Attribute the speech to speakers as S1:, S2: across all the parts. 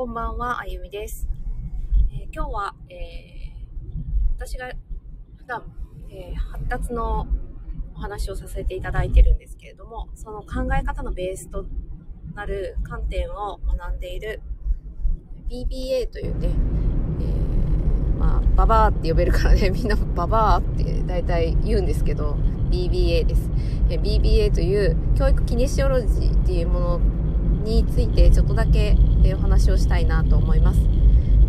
S1: こんばんは、あゆみです。えー、今日は、えー、私が普段、えー、発達のお話をさせていただいてるんですけれども、その考え方のベースとなる観点を学んでいる BBA というね、え、まあ、ババアって呼べるからね、みんなババアって大体言うんですけど、BBA です。え BBA という教育キネシオロジーっていうものについてちょっとだけ、えお話をしたいなと思います。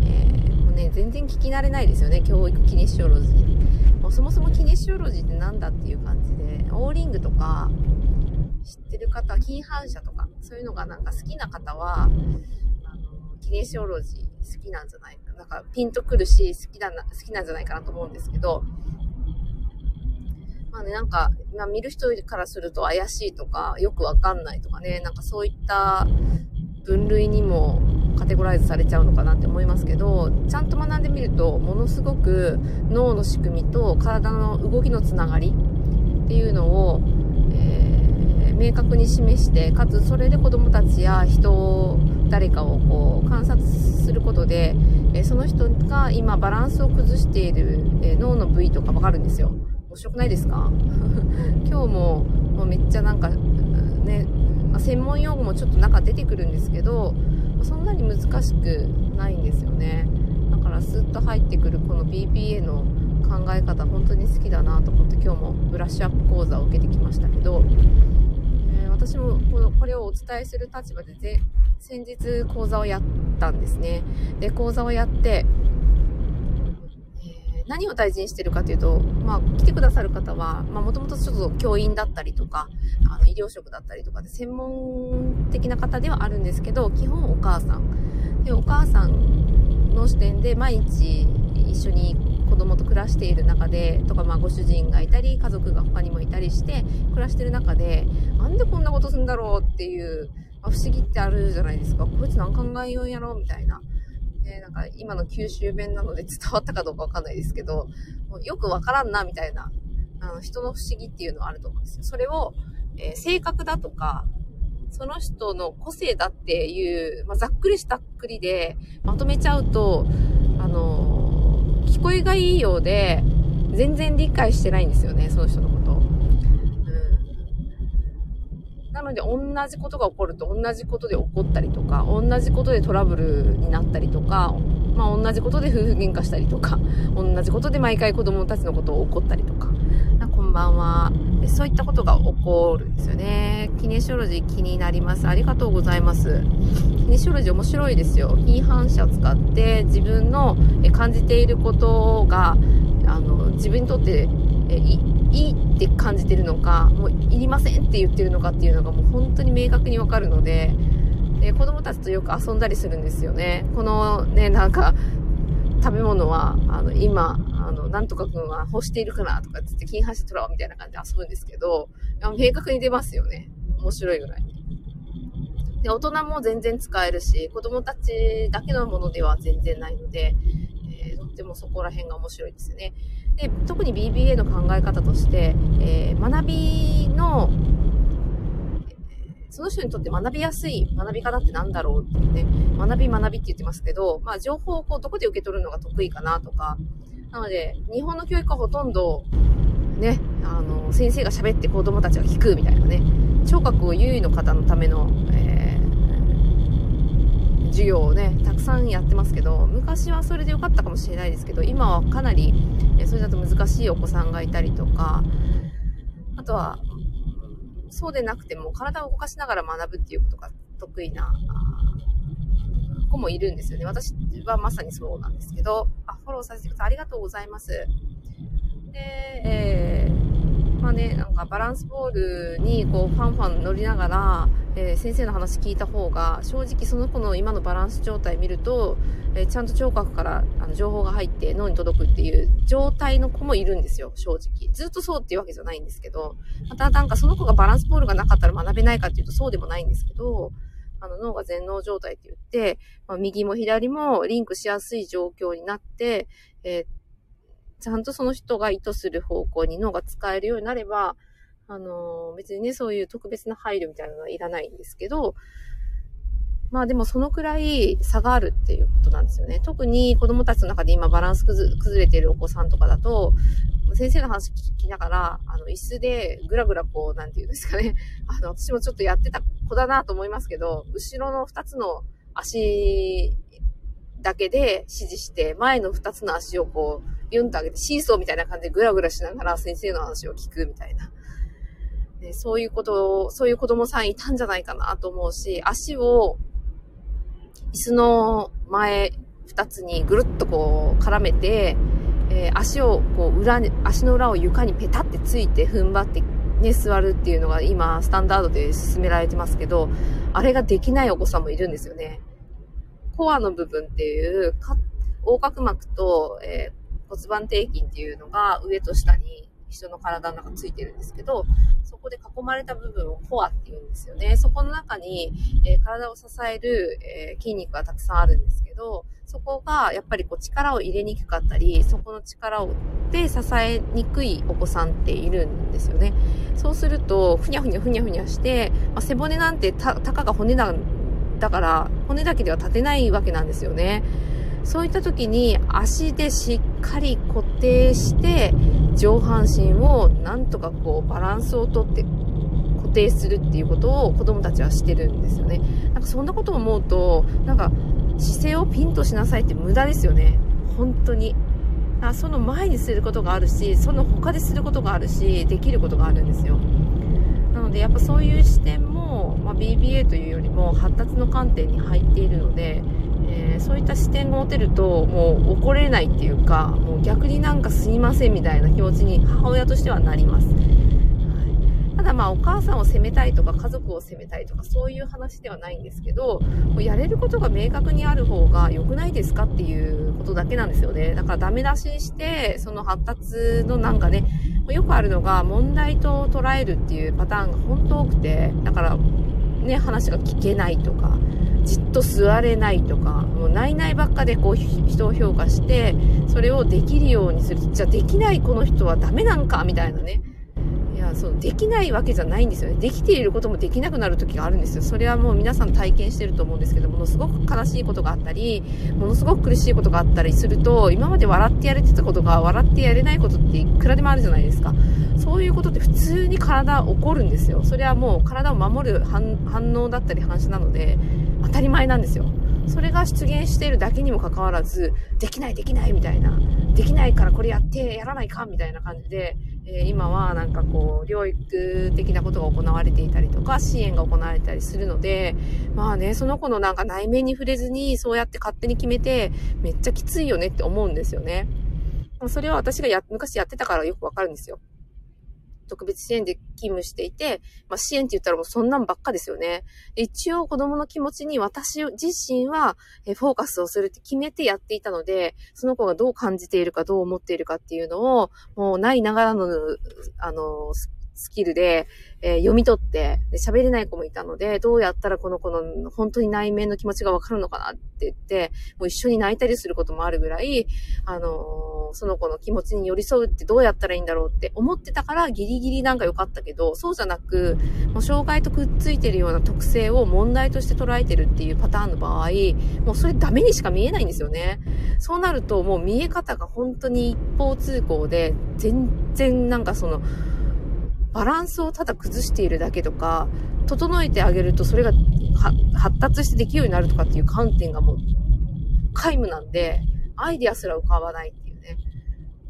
S1: えー、もうね、全然聞き慣れないですよね、教育キネシオロジー。もうそもそもキネシオロジーって何だっていう感じで、オーリングとか知ってる方、近反射とか、そういうのがなんか好きな方は、あのキネシオロジー好きなんじゃないか。なんかピンとくるし、好きだな、好きなんじゃないかなと思うんですけど、まあね、なんか、ま、見る人からすると怪しいとか、よくわかんないとかね、なんかそういった分類にもカテゴライズされちゃうのかなって思いますけど、ちゃんと学んでみると、ものすごく脳の仕組みと体の動きのつながりっていうのを、えー、明確に示して、かつそれで子供たちや人を、誰かをこう観察することで、えその人が今バランスを崩している、え脳の部位とかわかるんですよ。面白くないですか？今日ももうめっちゃなんかね、まあ、専門用語もちょっと中出てくるんですけどそんなに難しくないんですよね。だからスッと入ってくるこの BPA の考え方本当に好きだなと思って今日もブラッシュアップ講座を受けてきましたけど、えー、私もこのこれをお伝えする立場で先日講座をやったんですね。で講座をやって何を大事にしてるかというと、まあ、来てくださる方は、まあ、もともとちょっと教員だったりとか、あの、医療職だったりとかで、専門的な方ではあるんですけど、基本お母さん。で、お母さんの視点で毎日一緒に子供と暮らしている中で、とか、まあ、ご主人がいたり、家族が他にもいたりして、暮らしてる中で、なんでこんなことするんだろうっていう、まあ、不思議ってあるじゃないですか。こいつ何考えようやろみたいな。ね、なんか今の九州弁なので伝わったかどうかわかんないですけど、もうよくわからんな、みたいな、あの、人の不思議っていうのはあると思うんですよ。それを、えー、性格だとか、その人の個性だっていう、まあ、ざっくりしたっくりでまとめちゃうと、あのー、聞こえがいいようで、全然理解してないんですよね、その人のこと。なので、同じことが起こると、同じことで起こったりとか、同じことでトラブルになったりとか、まあ、同じことで夫婦喧嘩したりとか、同じことで毎回子供たちのことを怒ったりとか、こんばんは。そういったことが起こるんですよね。キネシオロジー気になります。ありがとうございます。キネシオロジー面白いですよ。非反射を使って自分の感じていることが、あの、自分にとっていいいって感じてるのか、もういりませんって言ってるのかっていうのがもう本当に明確にわかるので、で子供たちとよく遊んだりするんですよね。このね、なんか、食べ物は、あの、今、あの、なんとかくんは欲しているかなとかって言って、金発取ろうみたいな感じで遊ぶんですけど、明確に出ますよね。面白いぐらい。で、大人も全然使えるし、子供たちだけのものでは全然ないので、えー、とってもそこら辺が面白いですね。で特に BBA の考え方として、えー、学びのその人にとって学びやすい学び方って何だろうってね、学び学びって言ってますけど、まあ情報をこうどこで受け取るのが得意かなとか、なので、日本の教育はほとんど、ね、あの、先生が喋って子供たちが聞くみたいなね、聴覚を優位の方のための、えー、授業をね、たくさんやってますけど、昔はそれで良かったかもしれないですけど、今はかなり、それだと難しいお子さんがいたりとか、あとは、そうでなくても体を動かしながら学ぶっていうことが得意な子もいるんですよね。私はまさにそうなんですけど、あ、フォローさせてください。ありがとうございます。で、えー、まあね、なんかバランスボールにこうファンファン乗りながら、えー、先生の話聞いた方が、正直その子の今のバランス状態見ると、えー、ちゃんと聴覚からあの情報が入って脳に届くっていう状態の子もいるんですよ、正直。ずっとそうっていうわけじゃないんですけど、またなんかその子がバランスボールがなかったら学べないかっていうとそうでもないんですけど、あの脳が全脳状態って言って、まあ、右も左もリンクしやすい状況になって、えー、ちゃんとその人が意図する方向に脳が使えるようになれば、あの、別にね、そういう特別な配慮みたいなのはいらないんですけど、まあでもそのくらい差があるっていうことなんですよね。特に子供たちの中で今バランス崩れているお子さんとかだと、先生の話聞きながら、あの、椅子でぐらぐらこう、なんていうんですかね。あの、私もちょっとやってた子だなと思いますけど、後ろの二つの足だけで指示して、前の二つの足をこう、ビュンと上げて、シーソーみたいな感じでぐらぐらしながら先生の話を聞くみたいな。でそういうことを、そういう子供さんいたんじゃないかなと思うし、足を椅子の前二つにぐるっとこう絡めて、えー、足をこう裏に、足の裏を床にペタってついて踏ん張ってね、座るっていうのが今、スタンダードで進められてますけど、あれができないお子さんもいるんですよね。コアの部分っていう、横隔膜と、えー、骨盤底筋っていうのが上と下に人の体の中ついてるんですけど、そこで囲まれた部分をコアって言うんですよね。そこの中に、えー、体を支える、えー、筋肉がたくさんあるんですけど、そこがやっぱりこう力を入れにくかったり、そこの力をで支えにくいお子さんっているんですよね。そうすると、ふにゃふにゃふにゃふにゃして、まあ、背骨なんてた、たかが骨だ、だから、骨だけでは立てないわけなんですよね。そういった時に足でしっかり固定して上半身をなんとかこうバランスをとって固定するっていうことを子供たちはしてるんですよね。なんかそんなことを思うと、なんか姿勢をピンとしなさいって無駄ですよね。本当に。あその前にすることがあるし、その他ですることがあるし、できることがあるんですよ。なのでやっぱそういう視点も、まあ、BBA というよりも発達の観点に入っているので、えー、そういった視点が持てるともう怒れないっていうかもう逆になんかすいませんみたいな気持ちに母親としてはなります、はい、ただまあお母さんを責めたいとか家族を責めたいとかそういう話ではないんですけどもうやれることが明確にある方が良くないですかっていうことだけなんですよね。だからダメ出ししてその発達のなんかねよくあるのが問題と捉えるっていうパターンが本当多くてだからね話が聞けないとかじっと座れないとか、もうないないばっかでこう人を評価して、それをできるようにする。じゃあできないこの人はダメなんかみたいなね。いや、そう、できないわけじゃないんですよね。できていることもできなくなる時があるんですよ。それはもう皆さん体験してると思うんですけど、ものすごく悲しいことがあったり、ものすごく苦しいことがあったりすると、今まで笑ってやれてたことが笑ってやれないことっていくらでもあるじゃないですか。そういうことって普通に体起こるんですよ。それはもう体を守る反応だったり反射なので、当たり前なんですよ。それが出現しているだけにもかかわらず、できないできないみたいな、できないからこれやってやらないかみたいな感じで、えー、今はなんかこう、療育的なことが行われていたりとか、支援が行われたりするので、まあね、その子のなんか内面に触れずに、そうやって勝手に決めて、めっちゃきついよねって思うんですよね。それは私がや、昔やってたからよくわかるんですよ。特別支援で勤務していて、まあ、支援って言ったらもうそんなんばっかですよね。一応子供の気持ちに私自身はフォーカスをするって決めてやっていたので、その子がどう感じているかどう思っているかっていうのを、もうないながらの、あの、スキルで、えー、読み取って喋れない子もいたので、どうやったらこの子の本当に内面の気持ちがわかるのかなって言って、もう一緒に泣いたりすることもあるぐらい、あのー、その子の気持ちに寄り添うってどうやったらいいんだろうって思ってたからギリギリなんか良かったけど、そうじゃなく、もう障害とくっついてるような特性を問題として捉えてるっていうパターンの場合、もうそれダメにしか見えないんですよね。そうなるともう見え方が本当に一方通行で、全然なんかその、バランスをただ崩しているだけとか、整えてあげるとそれが発達してできるようになるとかっていう観点がもう皆無なんで、アイディアすら浮かばないっていうね。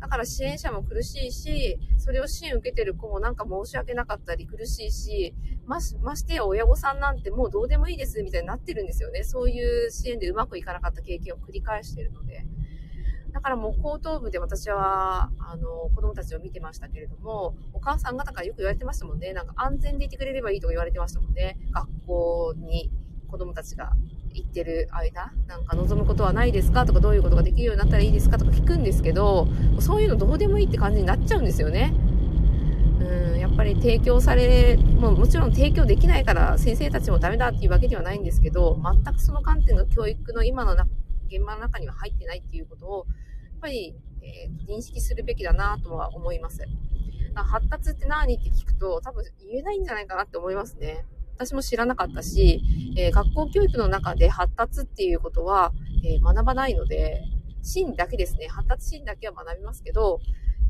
S1: だから支援者も苦しいし、それを支援受けてる子もなんか申し訳なかったり苦しいし、まし、ましてや親御さんなんてもうどうでもいいですみたいになってるんですよね。そういう支援でうまくいかなかった経験を繰り返してるので。だからもう後頭部で私は、あの、子供たちを見てましたけれども、お母さん方からよく言われてましたもんね。なんか安全でいてくれればいいとか言われてましたもんね。学校に子供たちが行ってる間、なんか望むことはないですかとか、どういうことができるようになったらいいですかとか聞くんですけど、そういうのどうでもいいって感じになっちゃうんですよね。うん、やっぱり提供され、もうもちろん提供できないから先生たちもダメだっていうわけではないんですけど、全くその観点が教育の今の現場の中には入ってないっていうことを、ぱり、えー、認識するべきだなとは思います。発達って何って聞くと多分言えないんじゃないかなって思いますね。私も知らなかったし、えー、学校教育の中で発達っていうことは、えー、学ばないので、シーンだけですね。発達シーンだけは学びますけど、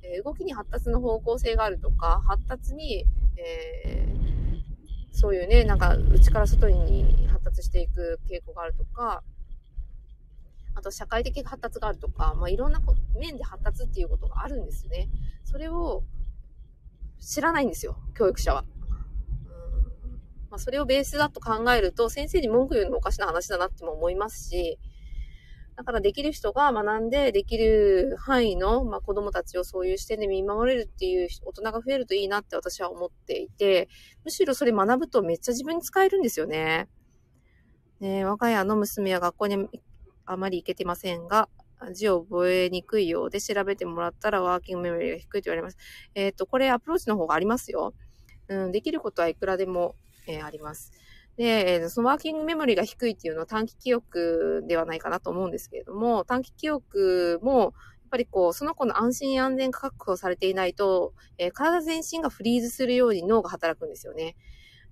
S1: えー、動きに発達の方向性があるとか、発達に、えー、そういうね、なんか内から外に発達していく傾向があるとか、あと社会的発達があるとか、まあ、いろんな面で発達っていうことがあるんですね。それを知らないんですよ、教育者は。うんまあ、それをベースだと考えると、先生に文句言うのもおかしな話だなっても思いますし、だからできる人が学んでできる範囲の、まあ、子供たちをそういう視点で見守れるっていう大人が増えるといいなって私は思っていて、むしろそれ学ぶとめっちゃ自分に使えるんですよね。ね我が家の娘は学校にあまり行けてませんが、字を覚えにくいようで調べてもらったらワーキングメモリーが低いと言われます。えっ、ー、と、これアプローチの方がありますよ。うん、できることはいくらでも、えー、あります。で、そのワーキングメモリが低いっていうのは短期記憶ではないかなと思うんですけれども、短期記憶も、やっぱりこう、その子の安心安全が確保されていないと、え、体全身がフリーズするように脳が働くんですよね。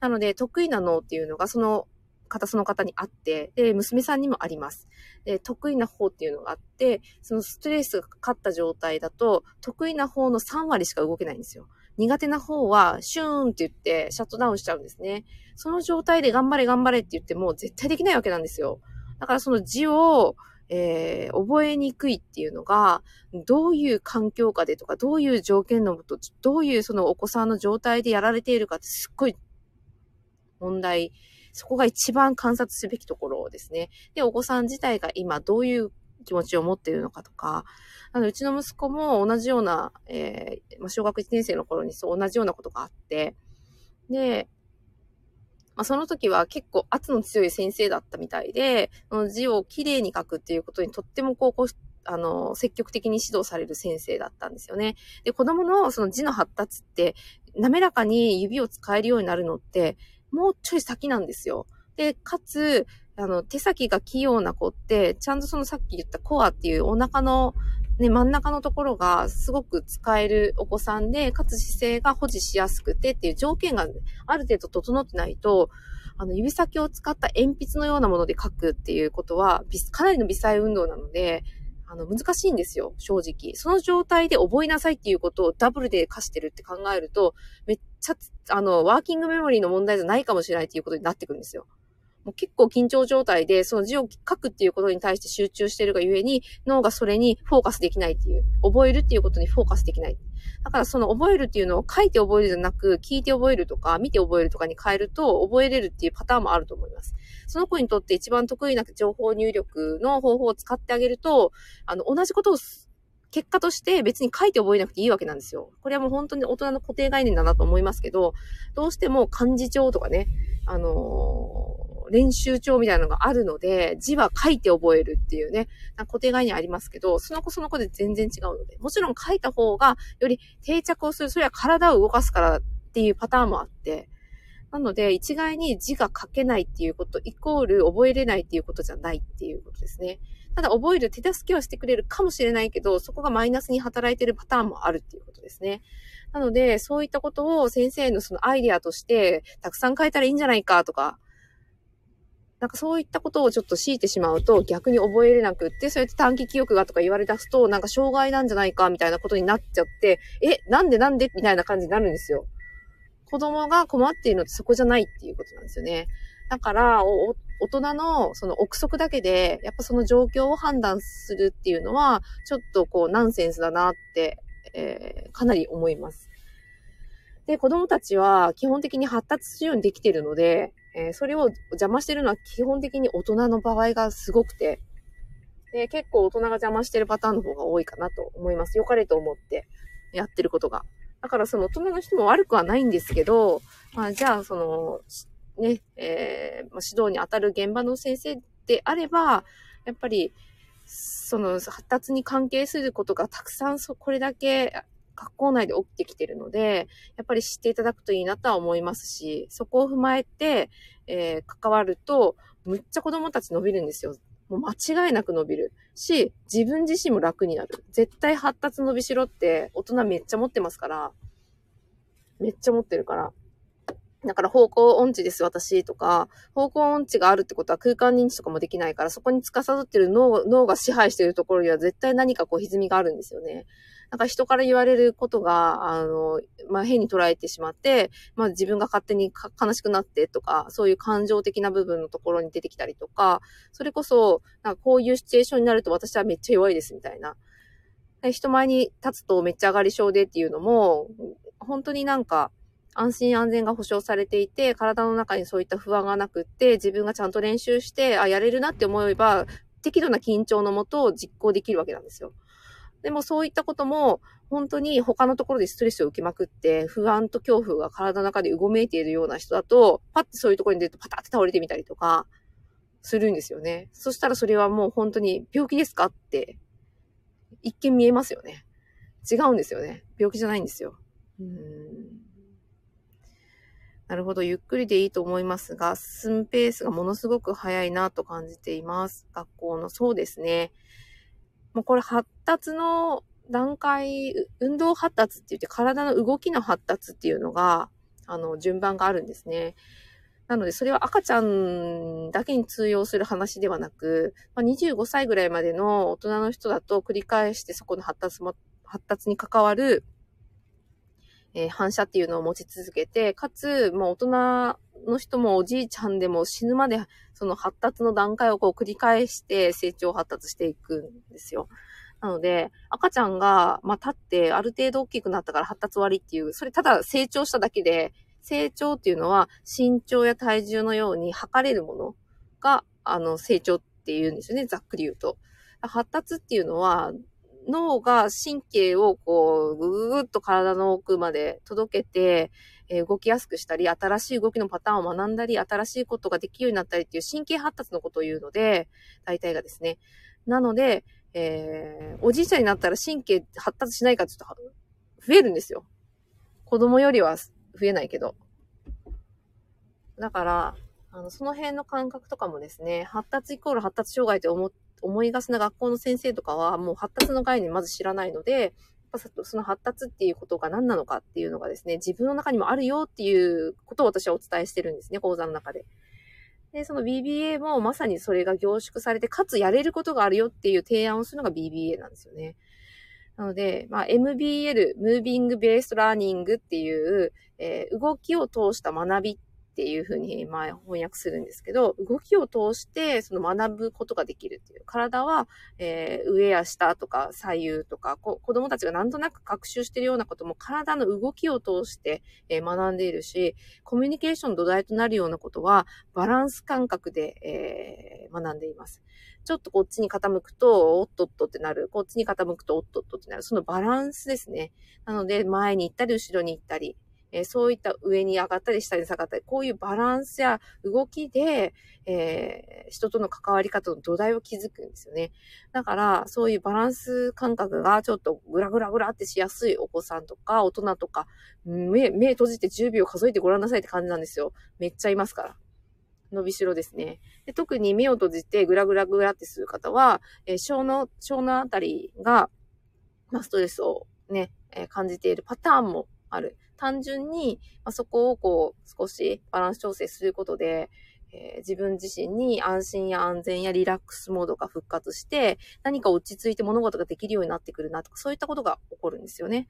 S1: なので、得意な脳っていうのが、その方、その方にあって、で、娘さんにもあります。で、得意な方っていうのがあって、そのストレスがかかった状態だと、得意な方の3割しか動けないんですよ。苦手な方は、シューンって言ってシャットダウンしちゃうんですね。その状態で頑張れ頑張れって言っても絶対できないわけなんですよ。だからその字を、えー、覚えにくいっていうのが、どういう環境下でとか、どういう条件のもと、どういうそのお子さんの状態でやられているかってすっごい問題。そこが一番観察すべきところですね。で、お子さん自体が今どういう気持ちを持っているのかとか、あの、うちの息子も同じような、えー、まあ、小学1年生の頃にそう同じようなことがあって、で、まあ、その時は結構圧の強い先生だったみたいで、その字をきれいに書くっていうことにとってもこうこう、あの、積極的に指導される先生だったんですよね。で、子供のその字の発達って、滑らかに指を使えるようになるのって、もうちょい先なんですよ。で、かつ、あの、手先が器用な子って、ちゃんとそのさっき言ったコアっていうお腹のね、真ん中のところがすごく使えるお子さんで、かつ姿勢が保持しやすくてっていう条件がある程度整ってないと、あの、指先を使った鉛筆のようなもので書くっていうことは、かなりの微細運動なので、あの、難しいんですよ、正直。その状態で覚えなさいっていうことをダブルで課してるって考えると、めっちゃ、あの、ワーキングメモリーの問題じゃないかもしれないっていうことになってくるんですよ。もう結構緊張状態で、その字を書くっていうことに対して集中してるがゆえに、脳がそれにフォーカスできないっていう、覚えるっていうことにフォーカスできない。だからその覚えるっていうのを書いて覚えるじゃなく、聞いて覚えるとか、見て覚えるとかに変えると、覚えれるっていうパターンもあると思います。その子にとって一番得意な情報入力の方法を使ってあげると、あの、同じことを結果として別に書いて覚えなくていいわけなんですよ。これはもう本当に大人の固定概念だなと思いますけど、どうしても漢字帳とかね、あのー練習帳みたいなのがあるので、字は書いて覚えるっていうね、固定概念ありますけど、その子その子で全然違うので、もちろん書いた方がより定着をする、それは体を動かすからっていうパターンもあって、なので、一概に字が書けないっていうこと、イコール覚えれないっていうことじゃないっていうことですね。ただ、覚える手助けはしてくれるかもしれないけど、そこがマイナスに働いてるパターンもあるっていうことですね。なので、そういったことを先生のそのアイデアとして、たくさん書いたらいいんじゃないかとか、なんかそういったことをちょっと強いてしまうと逆に覚えれなくって、そうやって短期記憶がとか言われ出すと、なんか障害なんじゃないかみたいなことになっちゃって、え、なんでなんでみたいな感じになるんですよ。子供が困っているのってそこじゃないっていうことなんですよね。だから、大人のその憶測だけで、やっぱその状況を判断するっていうのは、ちょっとこうナンセンスだなって、えー、かなり思います。で、子供たちは基本的に発達するようにできてるので、えー、それを邪魔してるのは基本的に大人の場合がすごくて、で、結構大人が邪魔してるパターンの方が多いかなと思います。良かれと思ってやってることが。だからその大人の人も悪くはないんですけど、まあじゃあその、ね、えー、ま、指導に当たる現場の先生であれば、やっぱり、その発達に関係することがたくさんそ、これだけ学校内で起きてきてるので、やっぱり知っていただくといいなとは思いますし、そこを踏まえて、えー、関わると、むっちゃ子供たち伸びるんですよ。もう間違いなく伸びる。し、自分自身も楽になる。絶対発達伸びしろって大人めっちゃ持ってますから、めっちゃ持ってるから。だから方向音痴です、私とか、方向音痴があるってことは空間認知とかもできないから、そこに司ってる脳脳が支配してるところには絶対何かこう歪みがあるんですよね。なんか人から言われることが、あの、まあ、変に捉えてしまって、まあ、自分が勝手に悲しくなってとか、そういう感情的な部分のところに出てきたりとか、それこそ、なんかこういうシチュエーションになると私はめっちゃ弱いですみたいな。人前に立つとめっちゃ上がり症でっていうのも、本当になんか、安心安全が保障されていて、体の中にそういった不安がなくって、自分がちゃんと練習して、あ、やれるなって思えば、適度な緊張のもと実行できるわけなんですよ。でもそういったことも、本当に他のところでストレスを受けまくって、不安と恐怖が体の中でうごめいているような人だと、パッてそういうところに出るとパタって倒れてみたりとか、するんですよね。そしたらそれはもう本当に病気ですかって、一見見えますよね。違うんですよね。病気じゃないんですよ。うなるほど、ゆっくりでいいと思いますが、進むペースがものすごく早いなと感じています。学校の、そうですね。もうこれ発達の段階、運動発達って言って体の動きの発達っていうのが、あの、順番があるんですね。なので、それは赤ちゃんだけに通用する話ではなく、まあ、25歳ぐらいまでの大人の人だと繰り返してそこの発達も、発達に関わるえー、反射っていうのを持ち続けて、かつ、もう大人の人もおじいちゃんでも死ぬまでその発達の段階をこう繰り返して成長発達していくんですよ。なので、赤ちゃんが、まあ、立ってある程度大きくなったから発達割っていう、それただ成長しただけで、成長っていうのは身長や体重のように測れるものが、あの、成長っていうんですよね、ざっくり言うと。発達っていうのは、脳が神経をこう、ぐぐぐっと体の奥まで届けて、えー、動きやすくしたり、新しい動きのパターンを学んだり、新しいことができるようになったりっていう神経発達のことを言うので、大体がですね。なので、えー、おじいちゃんになったら神経発達しないかちょっと増えるんですよ。子供よりは増えないけど。だから、あの、その辺の感覚とかもですね、発達イコール発達障害って思思いがちな学校の先生とかはもう発達の概念まず知らないので、その発達っていうことが何なのかっていうのがですね、自分の中にもあるよっていうことを私はお伝えしてるんですね、講座の中で。で、その BBA もまさにそれが凝縮されて、かつやれることがあるよっていう提案をするのが BBA なんですよね。なので、まあ、MBL、Moving Based Learning っていう、えー、動きを通した学びっっていうふうに、まあ、翻訳するんですけど、動きを通して、その学ぶことができるっていう。体は、えー、上や下とか左右とか、子供たちがなんとなく学習してるようなことも体の動きを通して、えー、学んでいるし、コミュニケーションの土台となるようなことは、バランス感覚で、えー、学んでいます。ちょっとこっちに傾くと、おっとっとってなる。こっちに傾くと、おっとっとってなる。そのバランスですね。なので、前に行ったり、後ろに行ったり、えー、そういった上に上がったり下に下がったり、こういうバランスや動きで、えー、人との関わり方の土台を築くんですよね。だから、そういうバランス感覚がちょっとグラグラグラってしやすいお子さんとか大人とか、目、目閉じて10秒数えてごらんなさいって感じなんですよ。めっちゃいますから。伸びしろですね。で特に目を閉じてグラグラグラってする方は、えー、小の、小のあたりが、まあ、ストレスをね、えー、感じているパターンもある。単純に、まあ、そこをこう少しバランス調整することで、えー、自分自身に安心や安全やリラックスモードが復活して、何か落ち着いて物事ができるようになってくるなとか、そういったことが起こるんですよね。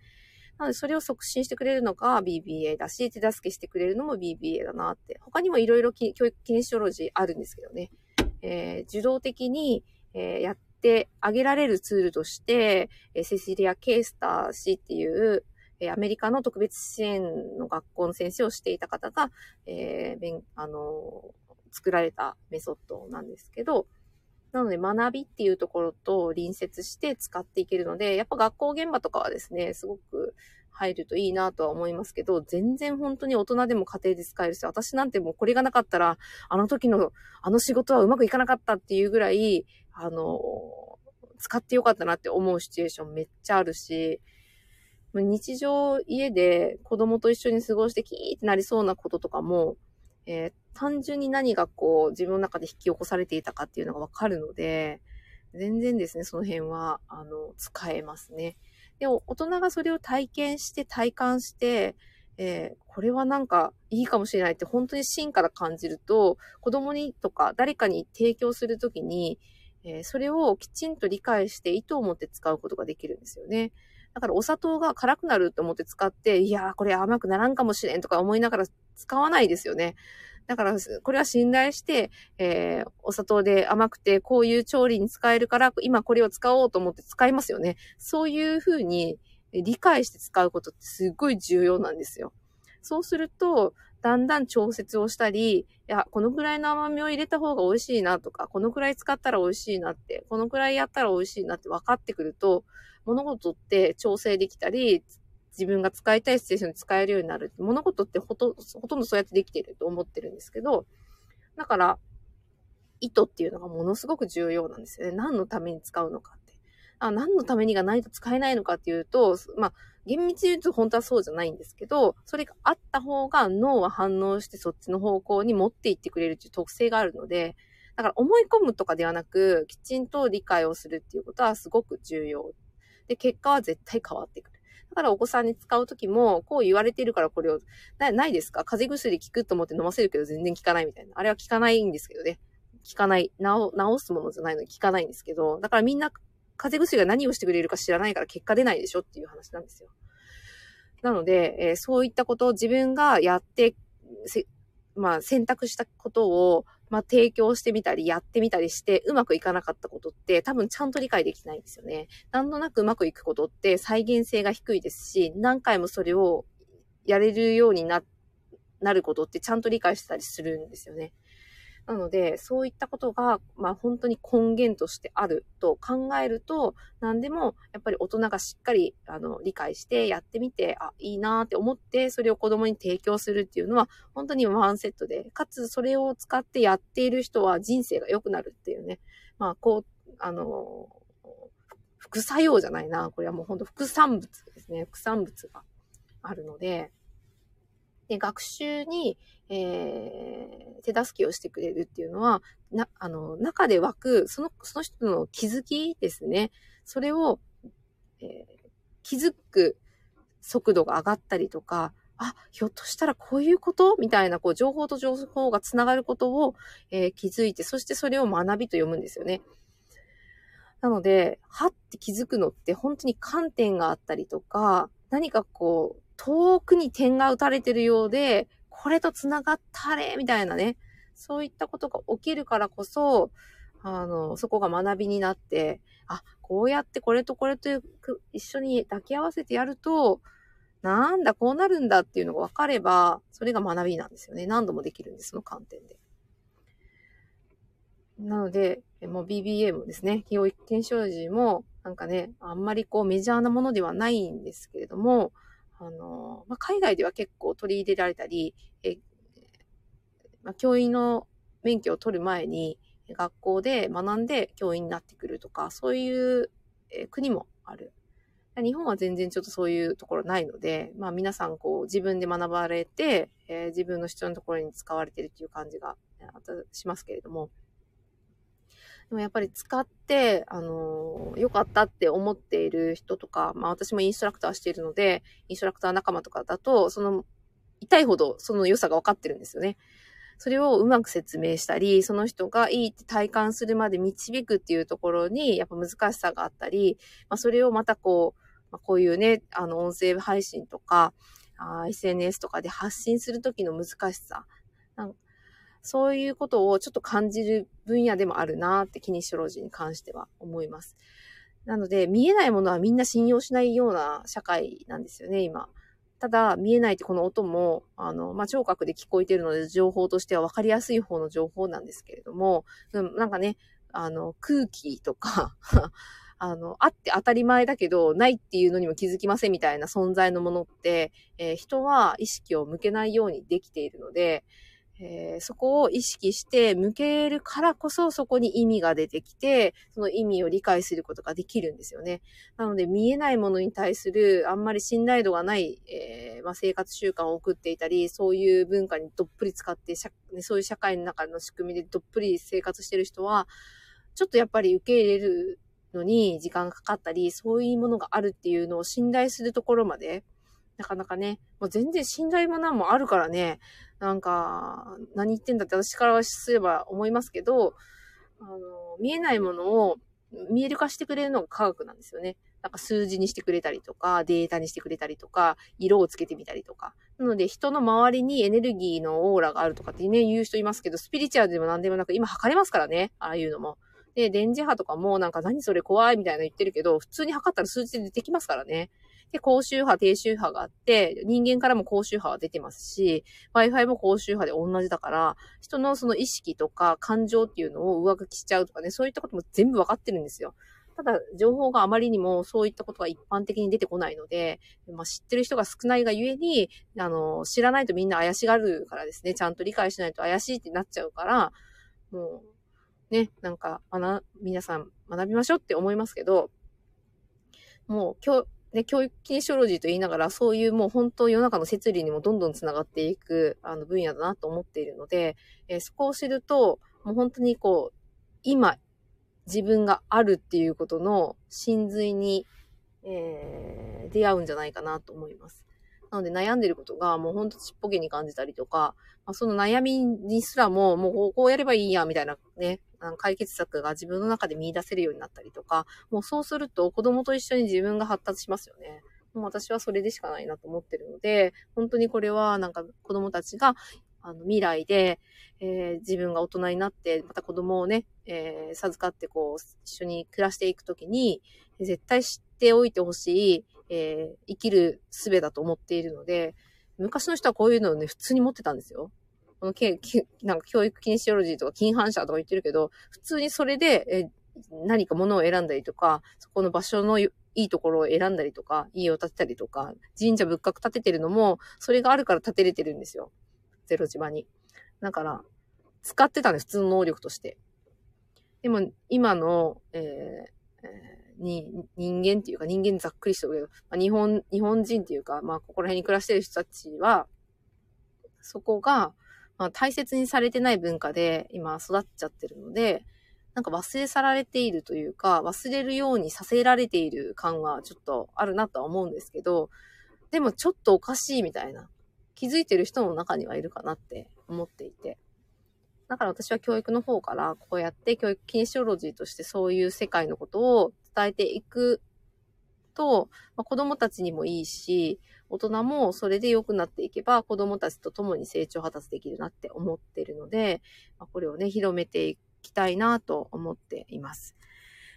S1: なので、それを促進してくれるのが BBA だし、手助けしてくれるのも BBA だなって。他にもいろいろ教育キネシオロジーあるんですけどね。えー、受動的に、えー、やってあげられるツールとして、えセシリア・ケイスター氏っていう、えアメリカの特別支援の学校の先生をしていた方が、えー、あの、作られたメソッドなんですけど、なので学びっていうところと隣接して使っていけるので、やっぱ学校現場とかはですね、すごく入るといいなとは思いますけど、全然本当に大人でも家庭で使えるし、私なんてもうこれがなかったら、あの時のあの仕事はうまくいかなかったっていうぐらい、あの、使ってよかったなって思うシチュエーションめっちゃあるし、日常家で子供と一緒に過ごしてキーってなりそうなこととかも、えー、単純に何がこう自分の中で引き起こされていたかっていうのがわかるので、全然ですね、その辺は、あの、使えますね。でも、大人がそれを体験して、体感して、えー、これはなんかいいかもしれないって本当に芯から感じると、子供にとか誰かに提供するときに、えー、それをきちんと理解して意図を持って使うことができるんですよね。だからお砂糖が辛くなると思って使って、いやーこれ甘くならんかもしれんとか思いながら使わないですよね。だから、これは信頼して、えー、お砂糖で甘くて、こういう調理に使えるから、今これを使おうと思って使いますよね。そういうふうに理解して使うことってすっごい重要なんですよ。そうすると、だんだん調節をしたり、いや、このくらいの甘みを入れた方が美味しいなとか、このくらい使ったら美味しいなって、このくらいやったら美味しいなって分かってくると、物事って調整できたり、自分が使いたいシチュエーションに使えるようになる。物事ってほとほとんどそうやってできていると思ってるんですけど、だから、意図っていうのがものすごく重要なんですよね。何のために使うのか。あ、何のためにがないと使えないのかっていうと、まあ、厳密に言うと本当はそうじゃないんですけど、それがあった方が脳は反応してそっちの方向に持っていってくれるっていう特性があるので、だから思い込むとかではなく、きちんと理解をするっていうことはすごく重要。で、結果は絶対変わってくる。だからお子さんに使うときも、こう言われてるからこれを、なないですか？風邪薬効くと思って飲ませるけど全然効かないみたいな。あれは効かないんですけどね。効かない。治、治すものじゃないのに効かないんですけど、だからみんな風邪薬が何をしてくれるか知らないから結果出ないでしょっていう話なんですよ。なので、えー、そういったことを自分がやって、まあ選択したことを、まあ提供してみたり、やってみたりして、うまくいかなかったことって多分ちゃんと理解できないんですよね。なんとなくうまくいくことって再現性が低いですし、何回もそれをやれるようにな、なることってちゃんと理解してたりするんですよね。なので、そういったことが、まあ本当に根源としてあると考えると、何でもやっぱり大人がしっかりあの理解してやってみて、あ、いいなって思って、それを子供に提供するっていうのは、本当にワンセットで、かつそれを使ってやっている人は人生が良くなるっていうね。まあこう、あの、副作用じゃないな。これはもう本当副産物ですね。副産物があるので、で、学習に、えー、手助けをしてくれるっていうのは、な、あの、中で湧く、その、その人の気づきですね。それを、えー、気づく速度が上がったりとか、あ、ひょっとしたらこういうこと？みたいな、こう、情報と情報がつながることを、えー、気づいて、そしてそれを学びと読むんですよね。なので、はって気づくのって本当に観点があったりとか、何かこう、遠くに点が打たれてるようで、これと繋がったれみたいなね。そういったことが起きるからこそ、あの、そこが学びになって、あ、こうやってこれとこれと一緒に抱き合わせてやると、なんだ、こうなるんだっていうのが分かれば、それが学びなんですよね。何度もできるんです、その観点で。なので、もう BBA もですね、教育検証時も、なんかね、あんまりこうメジャーなものではないんですけれども、あの、まあ、海外では結構取り入れられたり、えまあ、教員の免許を取る前に学校で学んで教員になってくるとか、そういう国もある。日本は全然ちょっとそういうところないので、まあ皆さんこう自分で学ばれて、えー、自分の必要なところに使われてるっていう感じがしますけれども、でもやっぱり使って、あの良かったって思っている人とか、まあ私もインストラクターしているので、インストラクター仲間とかだと、その、痛いほどその良さが分かってるんですよね。それをうまく説明したり、その人がいいって体感するまで導くっていうところに、やっぱ難しさがあったり、まあそれをまたこう、まあ、こういうね、あの音声配信とか、SNS とかで発信するときの難しさ。そういうことをちょっと感じる分野でもあるなってキニショロジーに関しては思います。なので、見えないものはみんな信用しないような社会なんですよね、今。ただ、見えないってこの音も、あの、まあ、聴覚で聞こえてるので、情報としては分かりやすい方の情報なんですけれども、なんかね、あの、空気とか あの、あって当たり前だけど、ないっていうのにも気づきませんみたいな存在のものって、えー、人は意識を向けないようにできているので、えー、そこを意識して向けるからこそそこに意味が出てきて、その意味を理解することができるんですよね。なので見えないものに対するあんまり信頼度がない、えー、まあ、生活習慣を送っていたり、そういう文化にどっぷり使って、そういう社会の中の仕組みでどっぷり生活してる人は、ちょっとやっぱり受け入れるのに時間がかかったり、そういうものがあるっていうのを信頼するところまで、なかなかね、もう全然信頼も何もあるからね、なんか、何言ってんだって私からすれば思いますけど、あの、見えないものを見える化してくれるのが科学なんですよね。なんか数字にしてくれたりとか、データにしてくれたりとか、色をつけてみたりとか。なので、人の周りにエネルギーのオーラがあるとかってね、言う人いますけど、スピリチュアルでも何でもなく、今測れますからね、ああいうのも。で、電磁波とかもなんか何それ怖いみたいな言ってるけど、普通に測ったら数字で出てきますからね。で、高周波、低周波があって、人間からも高周波は出てますし、Wi-Fi も高周波で同じだから、人のその意識とか感情っていうのを上書きしちゃうとかね、そういったことも全部わかってるんですよ。ただ、情報があまりにもそういったことが一般的に出てこないので、まあ、知ってる人が少ないがゆえに、あの、知らないとみんな怪しがるからですね、ちゃんと理解しないと怪しいってなっちゃうから、もう、ね、なんか、皆さん学びましょうって思いますけど、もう、今日、ね、教育キネシオロジーと言いながら、そういうもう本当世の中の摂理にもどんどんつながっていく、あの分野だなと思っているので、えー、そこを知ると、もう本当にこう、今、自分があるっていうことの真髄に、えー、出会うんじゃないかなと思います。なので悩んでることがもうほんとちっぽけに感じたりとか、まあ、その悩みにすらももうこうやればいいやみたいなね、解決策が自分の中で見出せるようになったりとか、もうそうすると子供と一緒に自分が発達しますよね。もう私はそれでしかないなと思ってるので、本当にこれはなんか子供たちがあの未来で、えー、自分が大人になって、また子供をね、えー、授かってこう、一緒に暮らしていくときに、絶対知っておいてほしい、えー、生きる術だと思っているので、昔の人はこういうのをね、普通に持ってたんですよ。このけ、けなんか教育キネシオロジーとか近反射とか言ってるけど、普通にそれで、え何か物を選んだりとか、そこの場所のいいところを選んだりとか、家を建てたりとか、神社仏閣建ててるのも、それがあるから建てれてるんですよ。ゼロ島に。だから、使ってたんです、普通の能力として。でも、今の、えーえーに、人間っていうか、人間ざっくりしてるけど、まあ、日本、日本人っていうか、まあ、ここら辺に暮らしてる人たちは、そこが、まあ、大切にされてない文化で今育っちゃってるので、なんか忘れ去られているというか、忘れるようにさせられている感はちょっとあるなとは思うんですけど、でもちょっとおかしいみたいな、気づいてる人の中にはいるかなって思っていて。だから私は教育の方からこうやって教育キネシオロジーとしてそういう世界のことを伝えていくと、まあ、子供たちにもいいし、大人もそれで良くなっていけば子供たちと共に成長を果たすできるなって思ってるので、ま、これをね、広めていきたいなと思っています。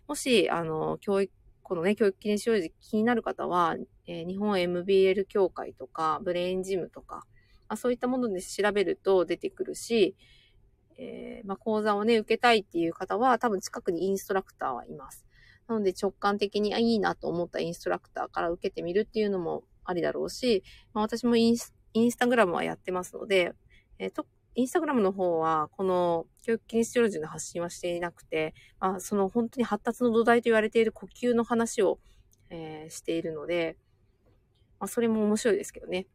S1: もし、あの、教育、このね、教育記念使用時気になる方は、えー、日本 MBL 協会とか、ブレインジムとか、まあ、そういったもので調べると出てくるし、えー、まあ、講座をね、受けたいっていう方は、多分近くにインストラクターはいます。なので直感的に、いいなと思ったインストラクターから受けてみるっていうのもありだろうし、まあ、私もインスタグラムはやってますので、えっ、ー、と、インスタグラムの方は、この教育キネシオロジーの発信はしていなくて、まあ、その本当に発達の土台と言われている呼吸の話を、えー、しているので、まあ、それも面白いですけどね。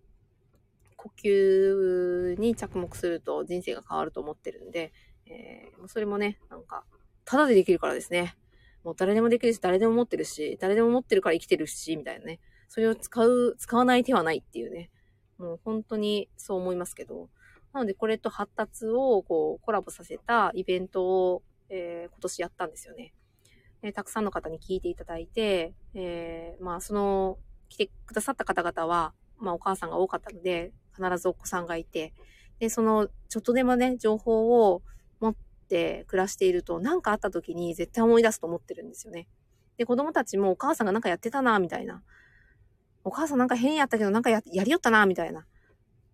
S1: 呼吸に着目すると人生が変わると思ってるんで、えー、それもね、なんか、ただでできるからですね。もう誰でもできるし、誰でも持ってるし、誰でも持ってるから生きてるし、みたいなね。それを使う、使わない手はないっていうね。もう本当にそう思いますけど。なのでこれと発達をこうコラボさせたイベントを、えー、今年やったんですよね。えたくさんの方に聞いていただいて、えー、まあその来てくださった方々は、まあお母さんが多かったので、必ずお子さんがいて、で、その、ちょっとでもね、情報を持って暮らしていると、何かあった時に絶対思い出すと思ってるんですよね。で、子供たちもお母さんがなんかやってたな、みたいな。お母さんなんか変やったけど、なんかややりよったな、みたいな。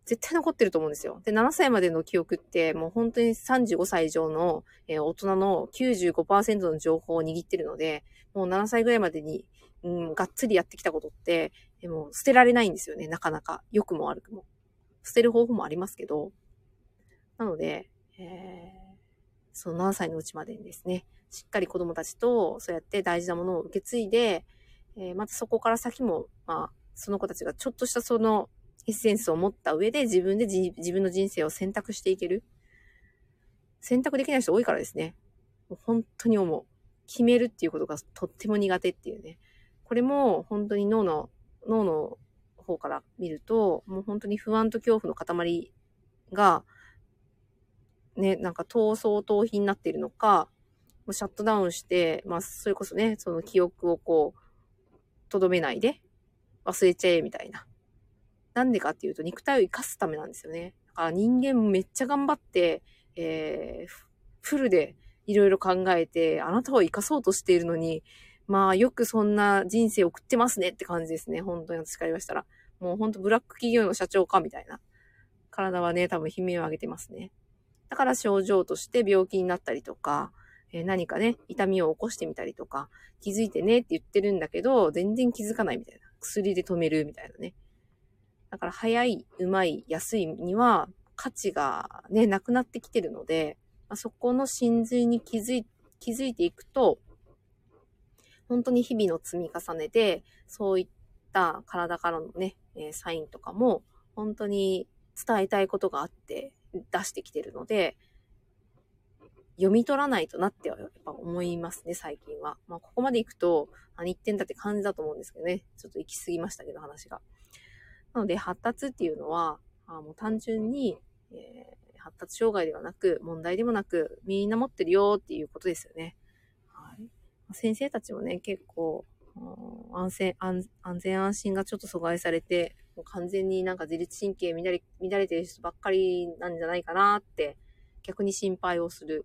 S1: 絶対残ってると思うんですよ。で、7歳までの記憶って、もう本当に35歳以上の、えー、大人の95%の情報を握ってるので、もう7歳ぐらいまでに、うん、がっつりやってきたことって、でも捨てられないんですよね、なかなか。良くも悪くも。捨てる方法もありますけど、なので、えー、その7歳のうちまでにですね、しっかり子供たちとそうやって大事なものを受け継いで、えー、またそこから先も、まあ、その子たちがちょっとしたそのエッセンスを持った上で自分で自分の人生を選択していける。選択できない人多いからですね。もう本当に思う。決めるっていうことがとっても苦手っていうね。これも本当に脳の、脳の方から見ると、もう本当に不安と恐怖の塊が、ね、なんか闘争逃避になっているのか、もうシャットダウンして、まあ、それこそね、その記憶をこう、とどめないで、忘れちゃえ、みたいな。なんでかっていうと、肉体を生かすためなんですよね。だから人間もめっちゃ頑張って、えー、フルでいろいろ考えて、あなたを生かそうとしているのに、まあ、よくそんな人生送ってますねって感じですね。本当に私から言いましたら。もう本当ブラック企業の社長かみたいな。体はね、多分悲鳴を上げてますね。だから症状として病気になったりとか、えー、何かね、痛みを起こしてみたりとか、気づいてねって言ってるんだけど、全然気づかないみたいな。薬で止めるみたいなね。だから早い、うまい、安いには価値がね、なくなってきてるので、まあ、そこの真髄に気づい気づいていくと、本当に日々の積み重ねで、そういった体からのね、えー、サインとかも、本当に伝えたいことがあって出してきてるので、読み取らないとなってはやっぱ思いますね、最近は。まあ、ここまで行くと、何言ってんだって感じだと思うんですけどね。ちょっと行き過ぎましたけど、話が。なので、発達っていうのは、あもう単純に、えー、発達障害ではなく、問題でもなく、みんな持ってるよっていうことですよね。はい。先生たちもね、結構、安全安、安全安心がちょっと阻害されて、もう完全になんか自律神経乱れ乱れてる人ばっかりなんじゃないかなって、逆に心配をする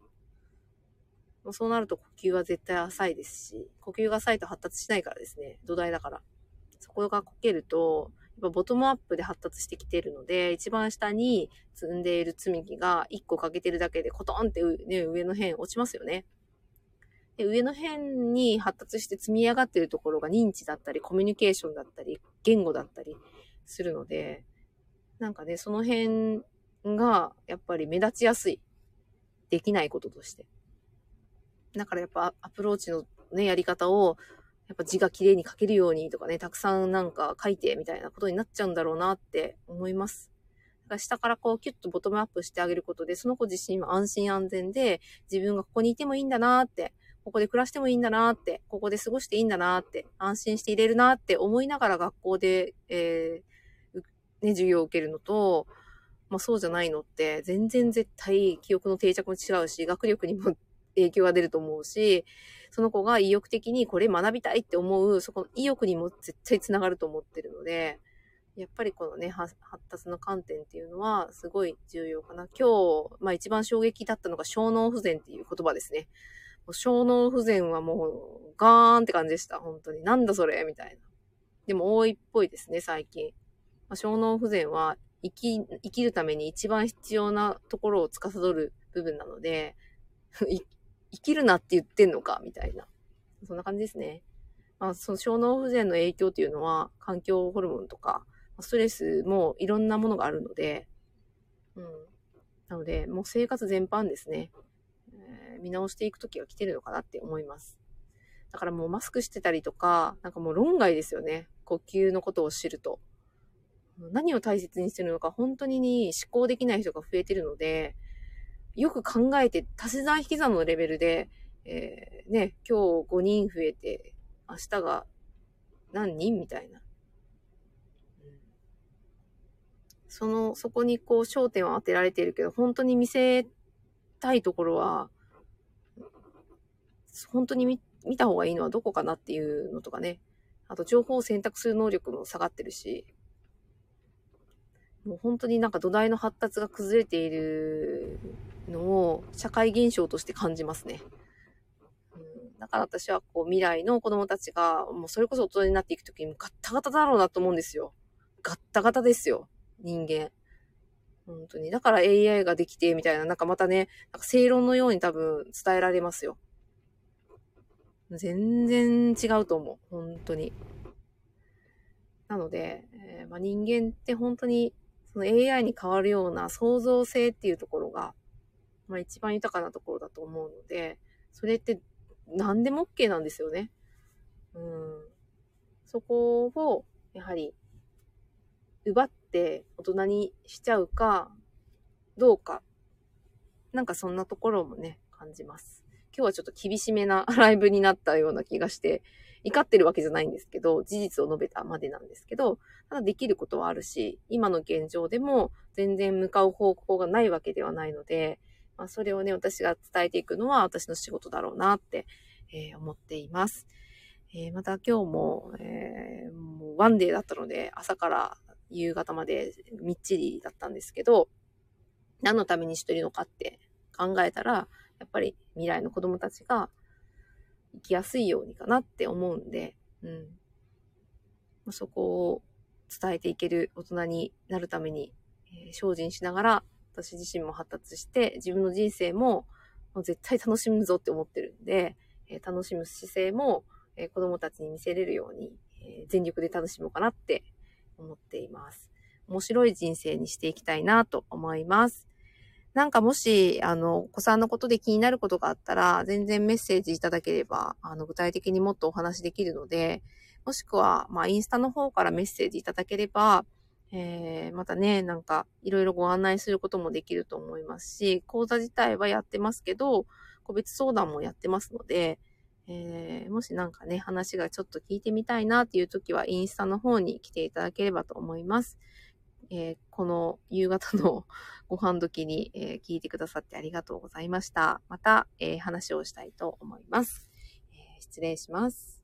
S1: もうそうなると呼吸は絶対浅いですし、呼吸が浅いと発達しないからですね。土台だから。そこがこけると、やっぱボトムアップで発達してきてるので、一番下に積んでいる積み木が1個欠けてるだけでコトンって、ね、上の辺落ちますよね。で上の辺に発達して積み上がってるところが認知だったり、コミュニケーションだったり、言語だったりするので、なんかね、その辺がやっぱり目立ちやすい。できないこととして。だからやっぱアプローチのね、やり方を、やっぱ字が綺麗に書けるようにとかね、たくさんなんか書いてみたいなことになっちゃうんだろうなって思います。だから下からこうキュッとボトムアップしてあげることで、その子自身は安心安全で、自分がここにいてもいいんだなって、ここで暮らしてもいいんだなって、ここで過ごしていいんだなって、安心していれるなって思いながら学校で、えー、ね、授業を受けるのと、まあそうじゃないのって、全然絶対記憶の定着も違うし、学力にも影響が出ると思うし、その子が意欲的にこれ学びたいって思う、そこの意欲にも絶対つながると思ってるので、やっぱりこのね、発達の観点っていうのはすごい重要かな。今日、まあ一番衝撃だったのが小脳不全っていう言葉ですね。小脳不全はもうガーンって感じでした。本当に。なんだそれみたいな。でも多いっぽいですね、最近。まあ、小脳不全は生き、生きるために一番必要なところを司る部分なので、生きるなって言ってんのか、みたいな。そんな感じですね。まあ、その小脳不全の影響っていうのは、環境ホルモンとか、ストレスもいろんなものがあるので、うん。なので、もう生活全般ですね、えー、見直していく時が来てるのかなって思います。だからもうマスクしてたりとか、なんかもう論外ですよね。呼吸のことを知ると。何を大切にしてるのか本当に思考できない人が増えてるので、よく考えて、足し算引き算のレベルで、えー、ね、今日5人増えて、明日が何人みたいな。その、そこにこう焦点を当てられているけど、本当に見せたいところは、本当に見見た方がいいのはどこかなっていうのとかね。あと情報を選択する能力も下がってるし、もう本当になんか土台の発達が崩れているのを社会現象として感じますね。だから私はこう未来の子供たちがもうそれこそ大人になっていくときにガッタガタだろうなと思うんですよ。ガッタガタですよ。人間。本当に。だから AI ができてみたいな、なんかまたね、なんか正論のように多分伝えられますよ。全然違うと思う。本当に。なので、えー、まあ、人間って本当にその AI に変わるような創造性っていうところが、まあ一番豊かなところだと思うので、それって何でも OK なんですよね。うん。そこを、やはり、奪って大人にしちゃうか、どうか。なんかそんなところもね、感じます。今日はちょっと厳しめなライブになったような気がして怒ってるわけじゃないんですけど、事実を述べたまでなんですけど、ただできることはあるし、今の現状でも全然向かう方向がないわけではないので、まあ、それをね、私が伝えていくのは私の仕事だろうなって、えー、思っています。えー、また今日も、えー、もうワンデーだったので、朝から夕方までみっちりだったんですけど、何のためにしてるのかって考えたら、やっぱり未来の子供たちが生きやすいようにかなって思うんで、うん。そこを伝えていける大人になるために、えー、精進しながら、私自身も発達して、自分の人生ももう絶対楽しむぞって思ってるんで、えー、楽しむ姿勢も、えー、子供たちに見せれるように、え全力で楽しもうかなって思っています。面白い人生にしていきたいなと思います。なんかもし、あの、お子さんのことで気になることがあったら、全然メッセージいただければ、あの、具体的にもっとお話できるので、もしくは、まあ、インスタの方からメッセージいただければ、えー、またね、なんか、いろいろご案内することもできると思いますし、講座自体はやってますけど、個別相談もやってますので、えー、もしなんかね、話がちょっと聞いてみたいなっていう時は、インスタの方に来ていただければと思います。えー、この夕方の ご飯時に、えー、聞いてくださってありがとうございました。また、え、話をしたいと思います。え失礼します。